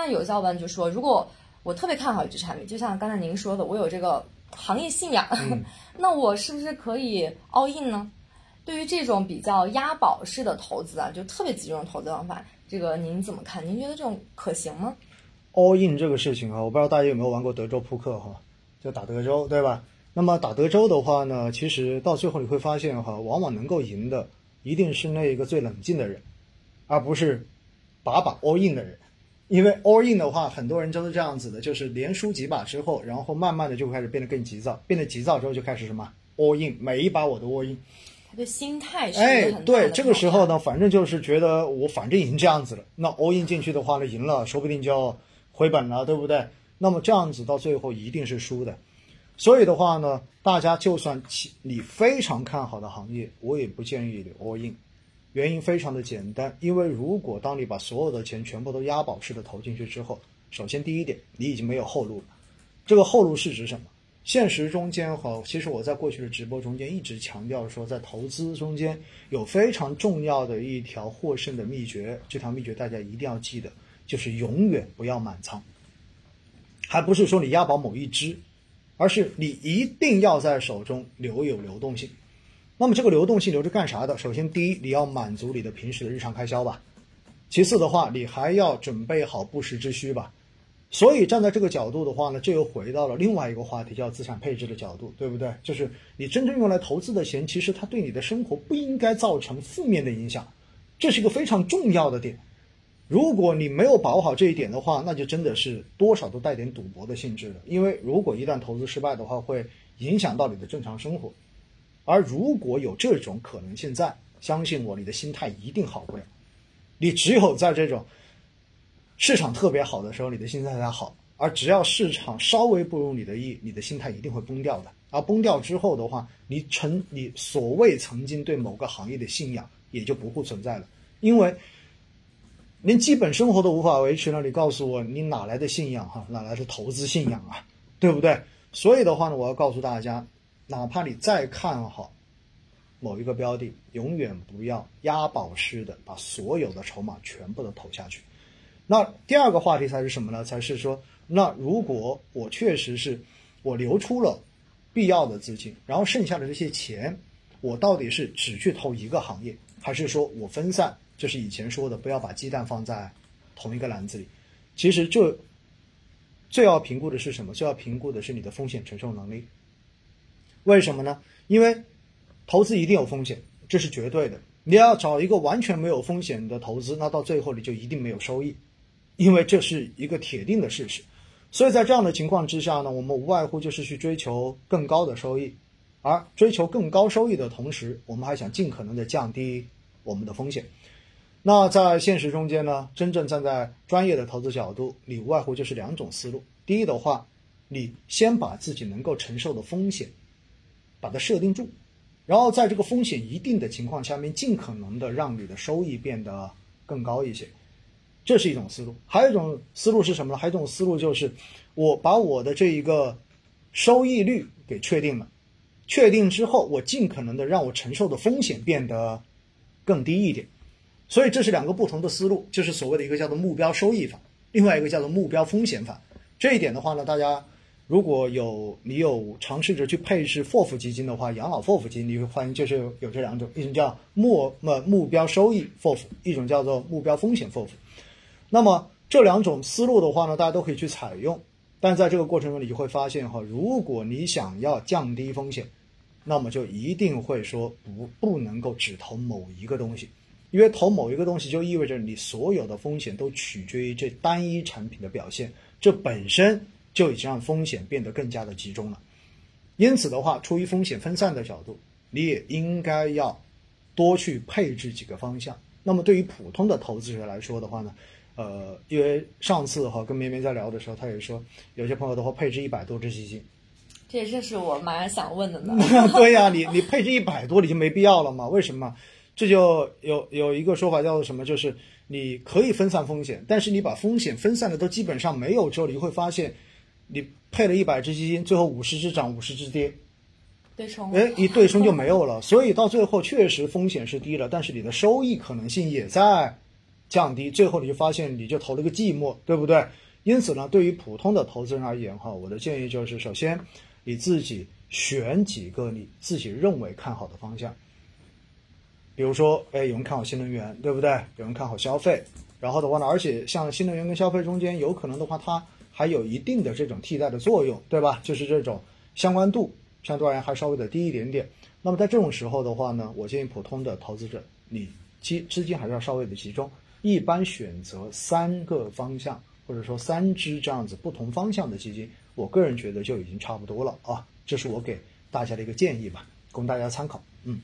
那有小伙伴就说，如果我特别看好一只产品，就像刚才您说的，我有这个行业信仰，那我是不是可以 all in 呢？对于这种比较押宝式的投资啊，就特别集中的投资方法，这个您怎么看？您觉得这种可行吗？all in 这个事情啊，我不知道大家有没有玩过德州扑克哈，就打德州对吧？那么打德州的话呢，其实到最后你会发现哈，往往能够赢的一定是那一个最冷静的人，而不是把把 all in 的人。因为 all in 的话，很多人都是这样子的，就是连输几把之后，然后慢慢的就开始变得更急躁，变得急躁之后就开始什么 all in，每一把我都 all in。他的心态哎对，这个时候呢，反正就是觉得我反正已经这样子了，那 all in 进去的话呢，赢了，说不定就要回本了，对不对？那么这样子到最后一定是输的。所以的话呢，大家就算其你非常看好的行业，我也不建议你 all in。原因非常的简单，因为如果当你把所有的钱全部都押宝式的投进去之后，首先第一点，你已经没有后路了。这个后路是指什么？现实中间哈，其实我在过去的直播中间一直强调说，在投资中间有非常重要的一条获胜的秘诀，这条秘诀大家一定要记得，就是永远不要满仓，还不是说你押宝某一只，而是你一定要在手中留有流动性。那么这个流动性留着干啥的？首先，第一，你要满足你的平时的日常开销吧；其次的话，你还要准备好不时之需吧。所以站在这个角度的话呢，这又回到了另外一个话题，叫资产配置的角度，对不对？就是你真正用来投资的钱，其实它对你的生活不应该造成负面的影响，这是一个非常重要的点。如果你没有把握好这一点的话，那就真的是多少都带点赌博的性质了。因为如果一旦投资失败的话，会影响到你的正常生活。而如果有这种可能性在，相信我，你的心态一定好不了。你只有在这种市场特别好的时候，你的心态才好；而只要市场稍微不如你的意，你的心态一定会崩掉的。而崩掉之后的话，你曾你所谓曾经对某个行业的信仰也就不复存在了，因为连基本生活都无法维持了。你告诉我，你哪来的信仰哈？哪来的投资信仰啊？对不对？所以的话呢，我要告诉大家，哪怕你再看好某一个标的，永远不要押宝式的把所有的筹码全部都投下去。那第二个话题才是什么呢？才是说，那如果我确实是我留出了必要的资金，然后剩下的这些钱，我到底是只去投一个行业，还是说我分散？就是以前说的，不要把鸡蛋放在同一个篮子里。其实这最要评估的是什么？最要评估的是你的风险承受能力。为什么呢？因为投资一定有风险，这是绝对的。你要找一个完全没有风险的投资，那到最后你就一定没有收益，因为这是一个铁定的事实。所以在这样的情况之下呢，我们无外乎就是去追求更高的收益，而追求更高收益的同时，我们还想尽可能的降低我们的风险。那在现实中间呢，真正站在专业的投资角度，你无外乎就是两种思路。第一的话，你先把自己能够承受的风险把它设定住，然后在这个风险一定的情况下面，尽可能的让你的收益变得更高一些，这是一种思路。还有一种思路是什么呢？还有一种思路就是，我把我的这一个收益率给确定了，确定之后，我尽可能的让我承受的风险变得更低一点。所以这是两个不同的思路，就是所谓的一个叫做目标收益法，另外一个叫做目标风险法。这一点的话呢，大家如果有你有尝试着去配置 FOF 基金的话，养老 FOF 基金，你会发现就是有这两种，一种叫目呃目标收益 FOF，一种叫做目标风险 FOF。那么这两种思路的话呢，大家都可以去采用，但在这个过程中，你就会发现哈，如果你想要降低风险，那么就一定会说不不能够只投某一个东西。因为投某一个东西，就意味着你所有的风险都取决于这单一产品的表现，这本身就已经让风险变得更加的集中了。因此的话，出于风险分散的角度，你也应该要多去配置几个方向。那么对于普通的投资者来说的话呢，呃，因为上次哈跟绵绵在聊的时候，他也说有些朋友的话配置一百多只基金，这也正是我马上想问的呢。对呀、你你配置一百多，你就没必要了嘛？为什么？这就有有一个说法叫做什么？就是你可以分散风险，但是你把风险分散的都基本上没有之后，你会发现，你配了一百只基金，最后五十只涨，五十只跌，对冲，哎，一对冲就没有了。所以到最后确实风险是低了，但是你的收益可能性也在降低，最后你就发现你就投了个寂寞，对不对？因此呢，对于普通的投资人而言，哈，我的建议就是，首先你自己选几个你自己认为看好的方向。比如说，哎，有人看好新能源，对不对？有人看好消费，然后的话呢，而且像新能源跟消费中间，有可能的话，它还有一定的这种替代的作用，对吧？就是这种相关度相对而言还稍微的低一点点。那么在这种时候的话呢，我建议普通的投资者，你基资金还是要稍微的集中，一般选择三个方向，或者说三只这样子不同方向的基金，我个人觉得就已经差不多了啊。这是我给大家的一个建议吧，供大家参考。嗯。